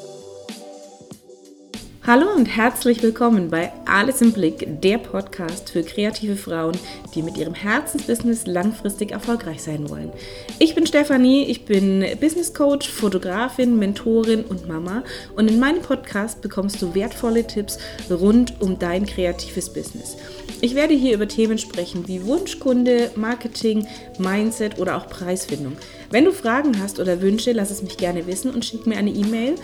thank you. Hallo und herzlich willkommen bei Alles im Blick, der Podcast für kreative Frauen, die mit ihrem Herzensbusiness langfristig erfolgreich sein wollen. Ich bin Stefanie, ich bin Business Coach, Fotografin, Mentorin und Mama und in meinem Podcast bekommst du wertvolle Tipps rund um dein kreatives Business. Ich werde hier über Themen sprechen wie Wunschkunde, Marketing, Mindset oder auch Preisfindung. Wenn du Fragen hast oder Wünsche, lass es mich gerne wissen und schick mir eine E-Mail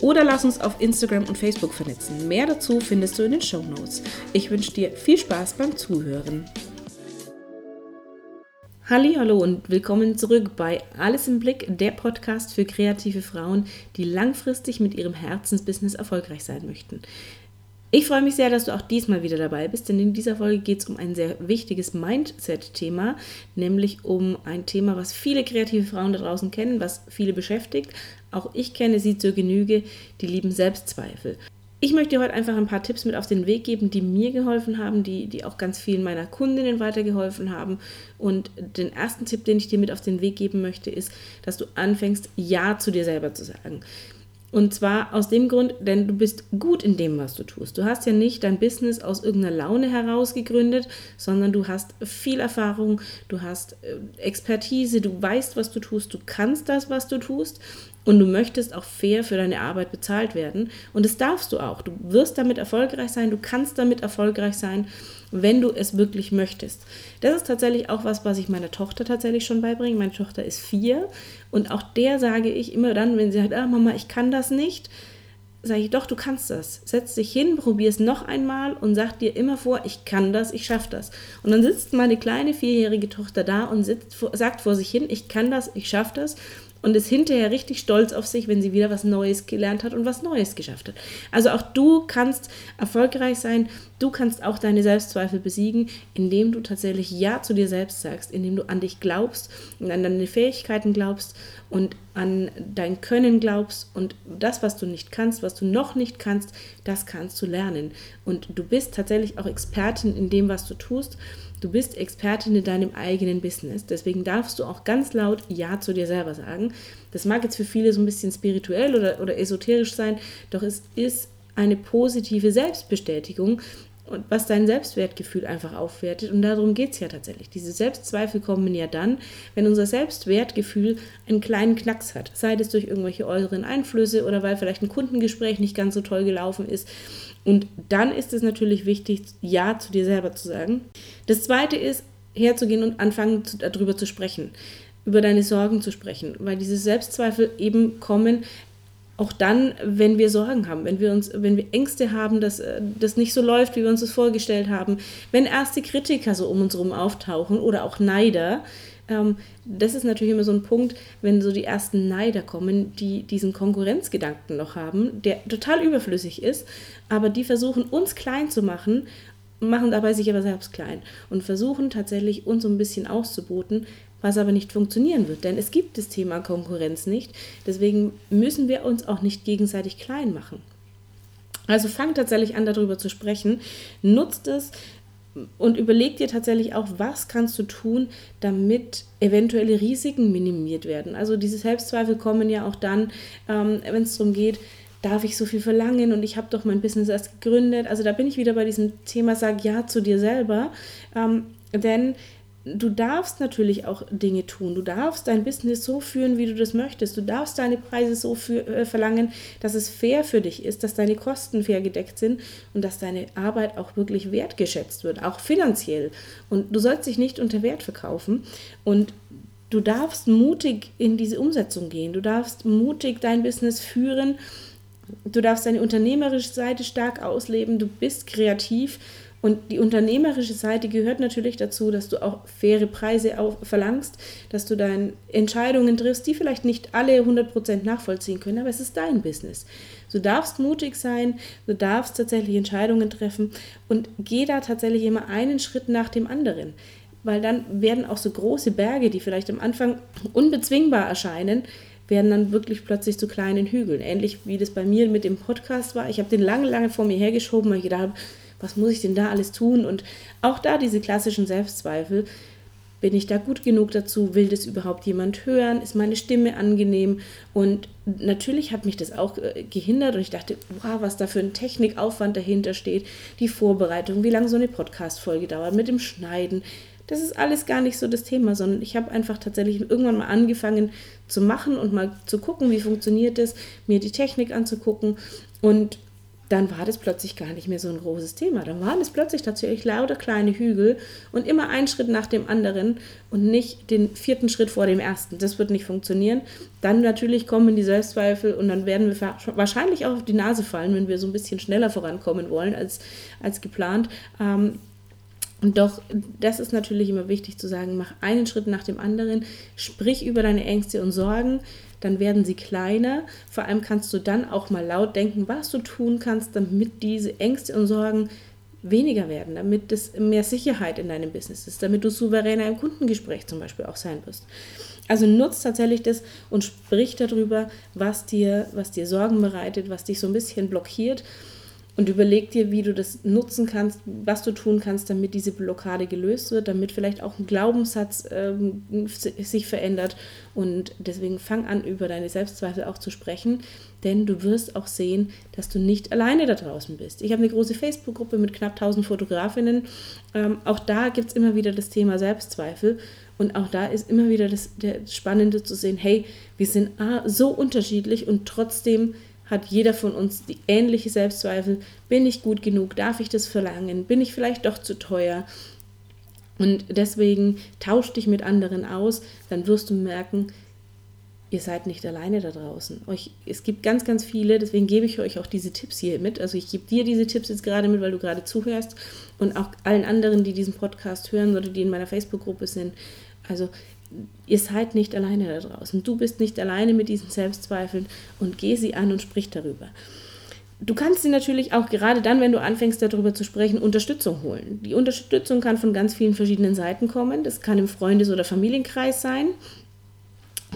oder lass uns auf Instagram und Facebook vernetzen. Mehr dazu findest du in den Show Notes. Ich wünsche dir viel Spaß beim Zuhören. Hallo und willkommen zurück bei Alles im Blick, der Podcast für kreative Frauen, die langfristig mit ihrem Herzensbusiness erfolgreich sein möchten. Ich freue mich sehr, dass du auch diesmal wieder dabei bist, denn in dieser Folge geht es um ein sehr wichtiges Mindset-Thema, nämlich um ein Thema, was viele kreative Frauen da draußen kennen, was viele beschäftigt. Auch ich kenne sie zur Genüge, die lieben Selbstzweifel. Ich möchte dir heute einfach ein paar Tipps mit auf den Weg geben, die mir geholfen haben, die, die auch ganz vielen meiner Kundinnen weitergeholfen haben. Und den ersten Tipp, den ich dir mit auf den Weg geben möchte, ist, dass du anfängst, Ja zu dir selber zu sagen. Und zwar aus dem Grund, denn du bist gut in dem, was du tust. Du hast ja nicht dein Business aus irgendeiner Laune heraus gegründet, sondern du hast viel Erfahrung, du hast äh, Expertise, du weißt, was du tust, du kannst das, was du tust und du möchtest auch fair für deine Arbeit bezahlt werden. Und das darfst du auch. Du wirst damit erfolgreich sein, du kannst damit erfolgreich sein, wenn du es wirklich möchtest. Das ist tatsächlich auch was, was ich meiner Tochter tatsächlich schon beibringe. Meine Tochter ist vier und auch der sage ich immer dann, wenn sie sagt, ah Mama, ich kann das nicht, sage ich, doch, du kannst das. Setz dich hin, probier es noch einmal und sag dir immer vor, ich kann das, ich schaffe das. Und dann sitzt meine kleine vierjährige Tochter da und sitzt, sagt vor sich hin, ich kann das, ich schaffe das und ist hinterher richtig stolz auf sich, wenn sie wieder was Neues gelernt hat und was Neues geschafft hat. Also auch du kannst erfolgreich sein, du kannst auch deine Selbstzweifel besiegen, indem du tatsächlich Ja zu dir selbst sagst, indem du an dich glaubst und an deine Fähigkeiten glaubst und an dein Können glaubst und das, was du nicht kannst, was du noch nicht kannst, das kannst du lernen. Und du bist tatsächlich auch Expertin in dem, was du tust Du bist Expertin in deinem eigenen Business. Deswegen darfst du auch ganz laut Ja zu dir selber sagen. Das mag jetzt für viele so ein bisschen spirituell oder, oder esoterisch sein, doch es ist eine positive Selbstbestätigung, was dein Selbstwertgefühl einfach aufwertet. Und darum geht es ja tatsächlich. Diese Selbstzweifel kommen ja dann, wenn unser Selbstwertgefühl einen kleinen Knacks hat. Sei es durch irgendwelche äußeren Einflüsse oder weil vielleicht ein Kundengespräch nicht ganz so toll gelaufen ist. Und dann ist es natürlich wichtig, Ja zu dir selber zu sagen. Das Zweite ist, herzugehen und anfangen, darüber zu sprechen, über deine Sorgen zu sprechen, weil diese Selbstzweifel eben kommen, auch dann, wenn wir Sorgen haben, wenn wir uns, wenn wir Ängste haben, dass äh, das nicht so läuft, wie wir uns das vorgestellt haben, wenn erste Kritiker so um uns herum auftauchen oder auch Neider, ähm, das ist natürlich immer so ein Punkt, wenn so die ersten Neider kommen, die diesen Konkurrenzgedanken noch haben, der total überflüssig ist, aber die versuchen, uns klein zu machen, machen dabei sich aber selbst klein und versuchen tatsächlich uns so ein bisschen auszuboten, was aber nicht funktionieren wird, denn es gibt das Thema Konkurrenz nicht. Deswegen müssen wir uns auch nicht gegenseitig klein machen. Also fang tatsächlich an, darüber zu sprechen. Nutzt es, und überleg dir tatsächlich auch, was kannst du tun, damit eventuelle Risiken minimiert werden. Also diese Selbstzweifel kommen ja auch dann, ähm, wenn es darum geht, darf ich so viel verlangen und ich habe doch mein Business erst gegründet. Also da bin ich wieder bei diesem Thema, sag ja zu dir selber. Ähm, denn du darfst natürlich auch Dinge tun. Du darfst dein Business so führen, wie du das möchtest. Du darfst deine Preise so für, äh, verlangen, dass es fair für dich ist, dass deine Kosten fair gedeckt sind und dass deine Arbeit auch wirklich wertgeschätzt wird, auch finanziell. Und du sollst dich nicht unter Wert verkaufen. Und du darfst mutig in diese Umsetzung gehen. Du darfst mutig dein Business führen. Du darfst deine unternehmerische Seite stark ausleben. Du bist kreativ und die unternehmerische Seite gehört natürlich dazu, dass du auch faire Preise auf, verlangst, dass du deine Entscheidungen triffst, die vielleicht nicht alle 100% nachvollziehen können, aber es ist dein Business. Du darfst mutig sein, du darfst tatsächlich Entscheidungen treffen und geh da tatsächlich immer einen Schritt nach dem anderen. Weil dann werden auch so große Berge, die vielleicht am Anfang unbezwingbar erscheinen, werden dann wirklich plötzlich zu kleinen Hügeln. Ähnlich wie das bei mir mit dem Podcast war. Ich habe den lange, lange vor mir hergeschoben, weil ich gedacht habe, was muss ich denn da alles tun? Und auch da diese klassischen Selbstzweifel. Bin ich da gut genug dazu? Will das überhaupt jemand hören? Ist meine Stimme angenehm? Und natürlich hat mich das auch äh, gehindert und ich dachte, wow, was da für ein Technikaufwand dahinter steht, die Vorbereitung, wie lange so eine Podcast-Folge dauert, mit dem Schneiden. Das ist alles gar nicht so das Thema, sondern ich habe einfach tatsächlich irgendwann mal angefangen zu machen und mal zu gucken, wie funktioniert das, mir die Technik anzugucken und dann war das plötzlich gar nicht mehr so ein großes Thema. Dann waren es plötzlich tatsächlich lauter kleine Hügel und immer ein Schritt nach dem anderen und nicht den vierten Schritt vor dem ersten. Das wird nicht funktionieren. Dann natürlich kommen die Selbstzweifel und dann werden wir wahrscheinlich auch auf die Nase fallen, wenn wir so ein bisschen schneller vorankommen wollen als, als geplant. Ähm, und doch, das ist natürlich immer wichtig zu sagen, mach einen Schritt nach dem anderen, sprich über deine Ängste und Sorgen, dann werden sie kleiner. Vor allem kannst du dann auch mal laut denken, was du tun kannst, damit diese Ängste und Sorgen weniger werden, damit es mehr Sicherheit in deinem Business ist, damit du souveräner im Kundengespräch zum Beispiel auch sein wirst. Also nutzt tatsächlich das und sprich darüber, was dir, was dir Sorgen bereitet, was dich so ein bisschen blockiert und überleg dir, wie du das nutzen kannst, was du tun kannst, damit diese Blockade gelöst wird, damit vielleicht auch ein Glaubenssatz ähm, sich verändert. Und deswegen fang an, über deine Selbstzweifel auch zu sprechen, denn du wirst auch sehen, dass du nicht alleine da draußen bist. Ich habe eine große Facebook-Gruppe mit knapp 1000 Fotografinnen. Ähm, auch da gibt es immer wieder das Thema Selbstzweifel. Und auch da ist immer wieder das, das Spannende zu sehen, hey, wir sind so unterschiedlich und trotzdem hat jeder von uns die ähnliche Selbstzweifel. Bin ich gut genug? Darf ich das verlangen? Bin ich vielleicht doch zu teuer? Und deswegen tausch dich mit anderen aus, dann wirst du merken, ihr seid nicht alleine da draußen. Euch, es gibt ganz, ganz viele, deswegen gebe ich euch auch diese Tipps hier mit. Also ich gebe dir diese Tipps jetzt gerade mit, weil du gerade zuhörst und auch allen anderen, die diesen Podcast hören oder die in meiner Facebook-Gruppe sind. Also ihr seid nicht alleine da draußen. Du bist nicht alleine mit diesen Selbstzweifeln und geh sie an und sprich darüber. Du kannst sie natürlich auch gerade dann, wenn du anfängst darüber zu sprechen, Unterstützung holen. Die Unterstützung kann von ganz vielen verschiedenen Seiten kommen. Das kann im Freundes- oder Familienkreis sein.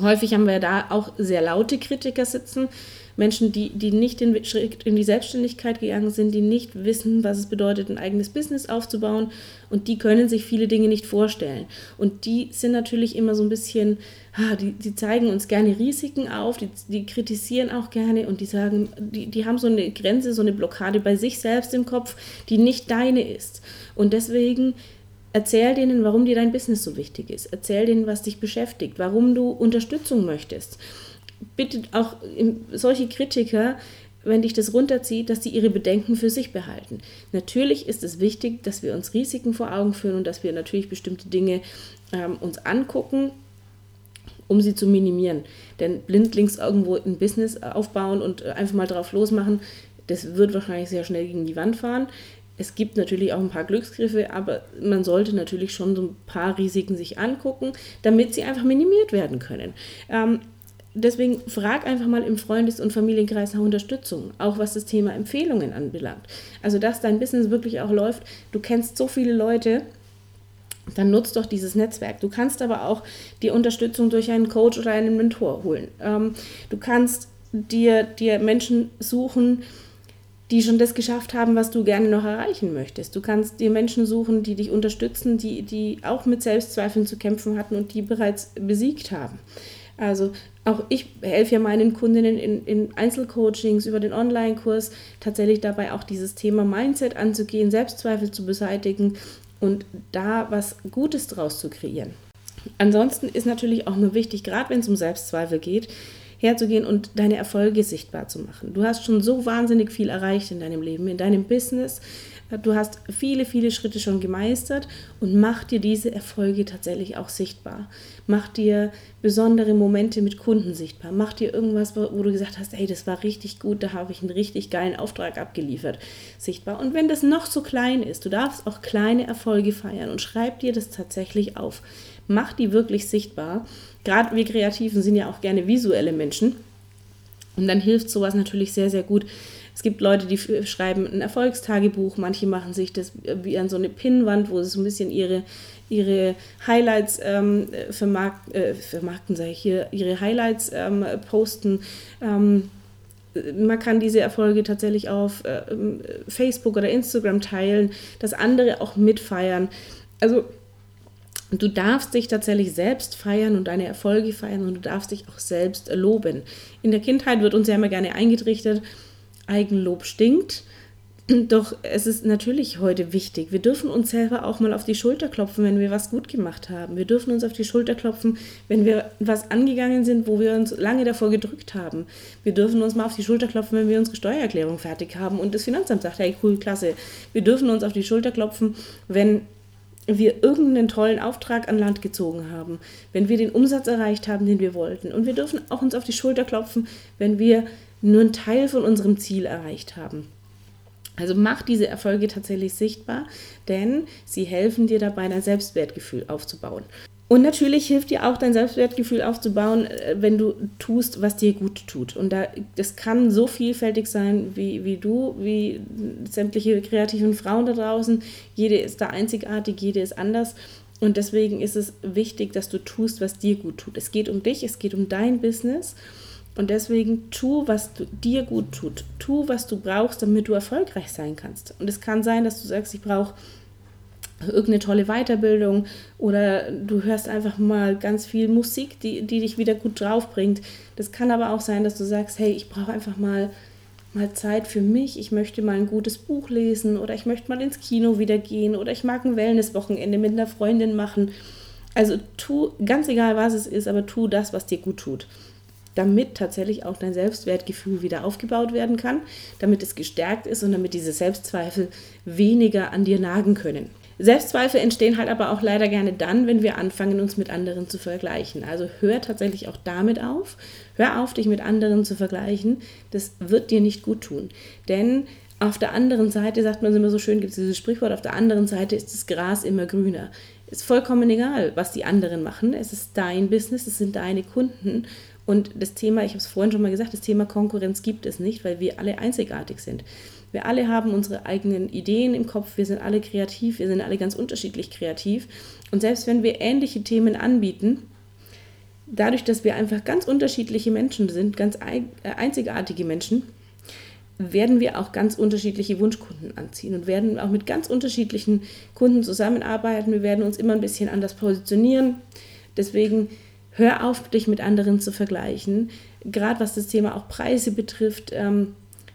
Häufig haben wir da auch sehr laute Kritiker sitzen, Menschen, die, die nicht den Schritt in die Selbstständigkeit gegangen sind, die nicht wissen, was es bedeutet, ein eigenes Business aufzubauen und die können sich viele Dinge nicht vorstellen. Und die sind natürlich immer so ein bisschen, ah, die, die zeigen uns gerne Risiken auf, die, die kritisieren auch gerne und die sagen, die, die haben so eine Grenze, so eine Blockade bei sich selbst im Kopf, die nicht deine ist. Und deswegen Erzähl denen, warum dir dein Business so wichtig ist. Erzähl denen, was dich beschäftigt, warum du Unterstützung möchtest bitte auch solche Kritiker, wenn dich das runterzieht, dass sie ihre Bedenken für sich behalten. Natürlich ist es wichtig, dass wir uns Risiken vor Augen führen und dass wir natürlich bestimmte Dinge ähm, uns angucken, um sie zu minimieren. Denn blindlings irgendwo ein Business aufbauen und einfach mal drauf losmachen, das wird wahrscheinlich sehr schnell gegen die Wand fahren. Es gibt natürlich auch ein paar Glücksgriffe, aber man sollte natürlich schon so ein paar Risiken sich angucken, damit sie einfach minimiert werden können. Ähm, deswegen frag einfach mal im Freundes- und Familienkreis nach Unterstützung, auch was das Thema Empfehlungen anbelangt. Also, dass dein Business wirklich auch läuft. Du kennst so viele Leute, dann nutzt doch dieses Netzwerk. Du kannst aber auch die Unterstützung durch einen Coach oder einen Mentor holen. Ähm, du kannst dir, dir Menschen suchen, die schon das geschafft haben, was du gerne noch erreichen möchtest. Du kannst dir Menschen suchen, die dich unterstützen, die, die auch mit Selbstzweifeln zu kämpfen hatten und die bereits besiegt haben. Also auch ich helfe ja meinen Kundinnen in, in Einzelcoachings über den Online-Kurs tatsächlich dabei auch dieses Thema Mindset anzugehen, Selbstzweifel zu beseitigen und da was Gutes draus zu kreieren. Ansonsten ist natürlich auch nur wichtig, gerade wenn es um Selbstzweifel geht, herzugehen und deine Erfolge sichtbar zu machen. Du hast schon so wahnsinnig viel erreicht in deinem Leben, in deinem Business, Du hast viele, viele Schritte schon gemeistert und mach dir diese Erfolge tatsächlich auch sichtbar. Mach dir besondere Momente mit Kunden sichtbar. Mach dir irgendwas, wo du gesagt hast, hey, das war richtig gut, da habe ich einen richtig geilen Auftrag abgeliefert, sichtbar. Und wenn das noch so klein ist, du darfst auch kleine Erfolge feiern und schreib dir das tatsächlich auf. Mach die wirklich sichtbar. Gerade wir Kreativen sind ja auch gerne visuelle Menschen. Und dann hilft sowas natürlich sehr, sehr gut, es gibt Leute, die schreiben ein Erfolgstagebuch, manche machen sich das wie an so eine Pinnwand, wo sie so ein bisschen ihre, ihre Highlights ähm, vermarkt, äh, vermarkten, sage ich hier, ihre Highlights ähm, posten. Ähm, man kann diese Erfolge tatsächlich auf äh, Facebook oder Instagram teilen, dass andere auch mitfeiern. Also du darfst dich tatsächlich selbst feiern und deine Erfolge feiern und du darfst dich auch selbst loben. In der Kindheit wird uns ja immer gerne eingetrichtert, Eigenlob stinkt. Doch es ist natürlich heute wichtig. Wir dürfen uns selber auch mal auf die Schulter klopfen, wenn wir was gut gemacht haben. Wir dürfen uns auf die Schulter klopfen, wenn wir was angegangen sind, wo wir uns lange davor gedrückt haben. Wir dürfen uns mal auf die Schulter klopfen, wenn wir unsere Steuererklärung fertig haben und das Finanzamt sagt, hey, cool, klasse. Wir dürfen uns auf die Schulter klopfen, wenn wir irgendeinen tollen Auftrag an Land gezogen haben, wenn wir den Umsatz erreicht haben, den wir wollten. Und wir dürfen auch uns auf die Schulter klopfen, wenn wir nur einen Teil von unserem Ziel erreicht haben. Also mach diese Erfolge tatsächlich sichtbar, denn sie helfen dir dabei, dein Selbstwertgefühl aufzubauen. Und natürlich hilft dir auch dein Selbstwertgefühl aufzubauen, äh, wenn du tust, was dir gut tut. Und da, das kann so vielfältig sein wie, wie du, wie sämtliche kreativen Frauen da draußen. Jede ist da einzigartig, jede ist anders. Und deswegen ist es wichtig, dass du tust, was dir gut tut. Es geht um dich, es geht um dein Business. Und deswegen tu, was du, dir gut tut. Tu, was du brauchst, damit du erfolgreich sein kannst. Und es kann sein, dass du sagst, ich brauche irgendeine tolle Weiterbildung oder du hörst einfach mal ganz viel Musik, die, die dich wieder gut drauf bringt. Das kann aber auch sein, dass du sagst, hey, ich brauche einfach mal, mal Zeit für mich, ich möchte mal ein gutes Buch lesen oder ich möchte mal ins Kino wieder gehen oder ich mag ein Wellnesswochenende mit einer Freundin machen. Also tu, ganz egal was es ist, aber tu das, was dir gut tut damit tatsächlich auch dein Selbstwertgefühl wieder aufgebaut werden kann, damit es gestärkt ist und damit diese Selbstzweifel weniger an dir nagen können. Selbstzweifel entstehen halt aber auch leider gerne dann, wenn wir anfangen, uns mit anderen zu vergleichen. Also hör tatsächlich auch damit auf. Hör auf, dich mit anderen zu vergleichen. Das wird dir nicht gut tun. Denn auf der anderen Seite, sagt man immer so schön, gibt es dieses Sprichwort, auf der anderen Seite ist das Gras immer grüner. Ist vollkommen egal, was die anderen machen. Es ist dein Business, es sind deine Kunden. Und das Thema, ich habe es vorhin schon mal gesagt, das Thema Konkurrenz gibt es nicht, weil wir alle einzigartig sind. Wir alle haben unsere eigenen Ideen im Kopf, wir sind alle kreativ, wir sind alle ganz unterschiedlich kreativ. Und selbst wenn wir ähnliche Themen anbieten, dadurch, dass wir einfach ganz unterschiedliche Menschen sind, ganz äh, einzigartige Menschen, werden wir auch ganz unterschiedliche Wunschkunden anziehen und werden auch mit ganz unterschiedlichen Kunden zusammenarbeiten. Wir werden uns immer ein bisschen anders positionieren. Deswegen hör auf, dich mit anderen zu vergleichen. Gerade was das Thema auch Preise betrifft, ähm,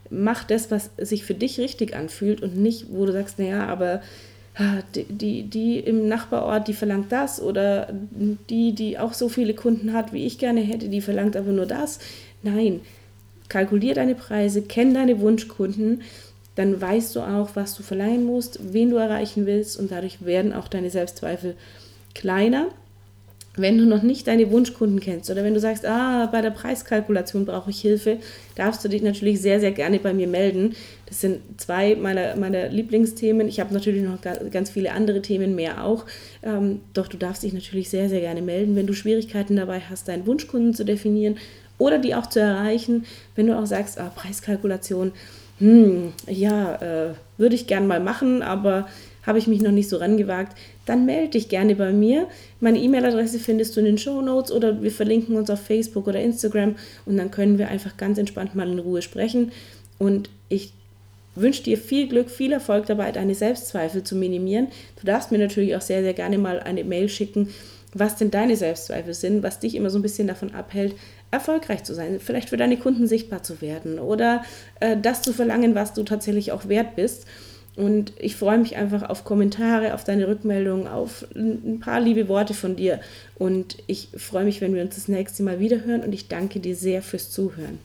mach das, was sich für dich richtig anfühlt und nicht, wo du sagst, naja, aber die, die, die im Nachbarort, die verlangt das oder die, die auch so viele Kunden hat, wie ich gerne hätte, die verlangt aber nur das. Nein, kalkulier deine Preise, kenn deine Wunschkunden, dann weißt du auch, was du verleihen musst, wen du erreichen willst und dadurch werden auch deine Selbstzweifel kleiner wenn du noch nicht deine Wunschkunden kennst oder wenn du sagst, ah, bei der Preiskalkulation brauche ich Hilfe, darfst du dich natürlich sehr, sehr gerne bei mir melden. Das sind zwei meiner, meiner Lieblingsthemen. Ich habe natürlich noch ganz viele andere Themen mehr auch. Ähm, doch du darfst dich natürlich sehr, sehr gerne melden, wenn du Schwierigkeiten dabei hast, deinen Wunschkunden zu definieren oder die auch zu erreichen. Wenn du auch sagst, ah, Preiskalkulation, hm, ja, äh, würde ich gern mal machen, aber habe ich mich noch nicht so rangewagt, dann melde dich gerne bei mir. Meine E-Mail-Adresse findest du in den Show Notes oder wir verlinken uns auf Facebook oder Instagram und dann können wir einfach ganz entspannt mal in Ruhe sprechen. Und ich wünsche dir viel Glück, viel Erfolg dabei, deine Selbstzweifel zu minimieren. Du darfst mir natürlich auch sehr, sehr gerne mal eine Mail schicken, was denn deine Selbstzweifel sind, was dich immer so ein bisschen davon abhält, erfolgreich zu sein, vielleicht für deine Kunden sichtbar zu werden oder äh, das zu verlangen, was du tatsächlich auch wert bist. Und ich freue mich einfach auf Kommentare, auf deine Rückmeldungen, auf ein paar liebe Worte von dir. Und ich freue mich, wenn wir uns das nächste Mal wieder hören. Und ich danke dir sehr fürs Zuhören.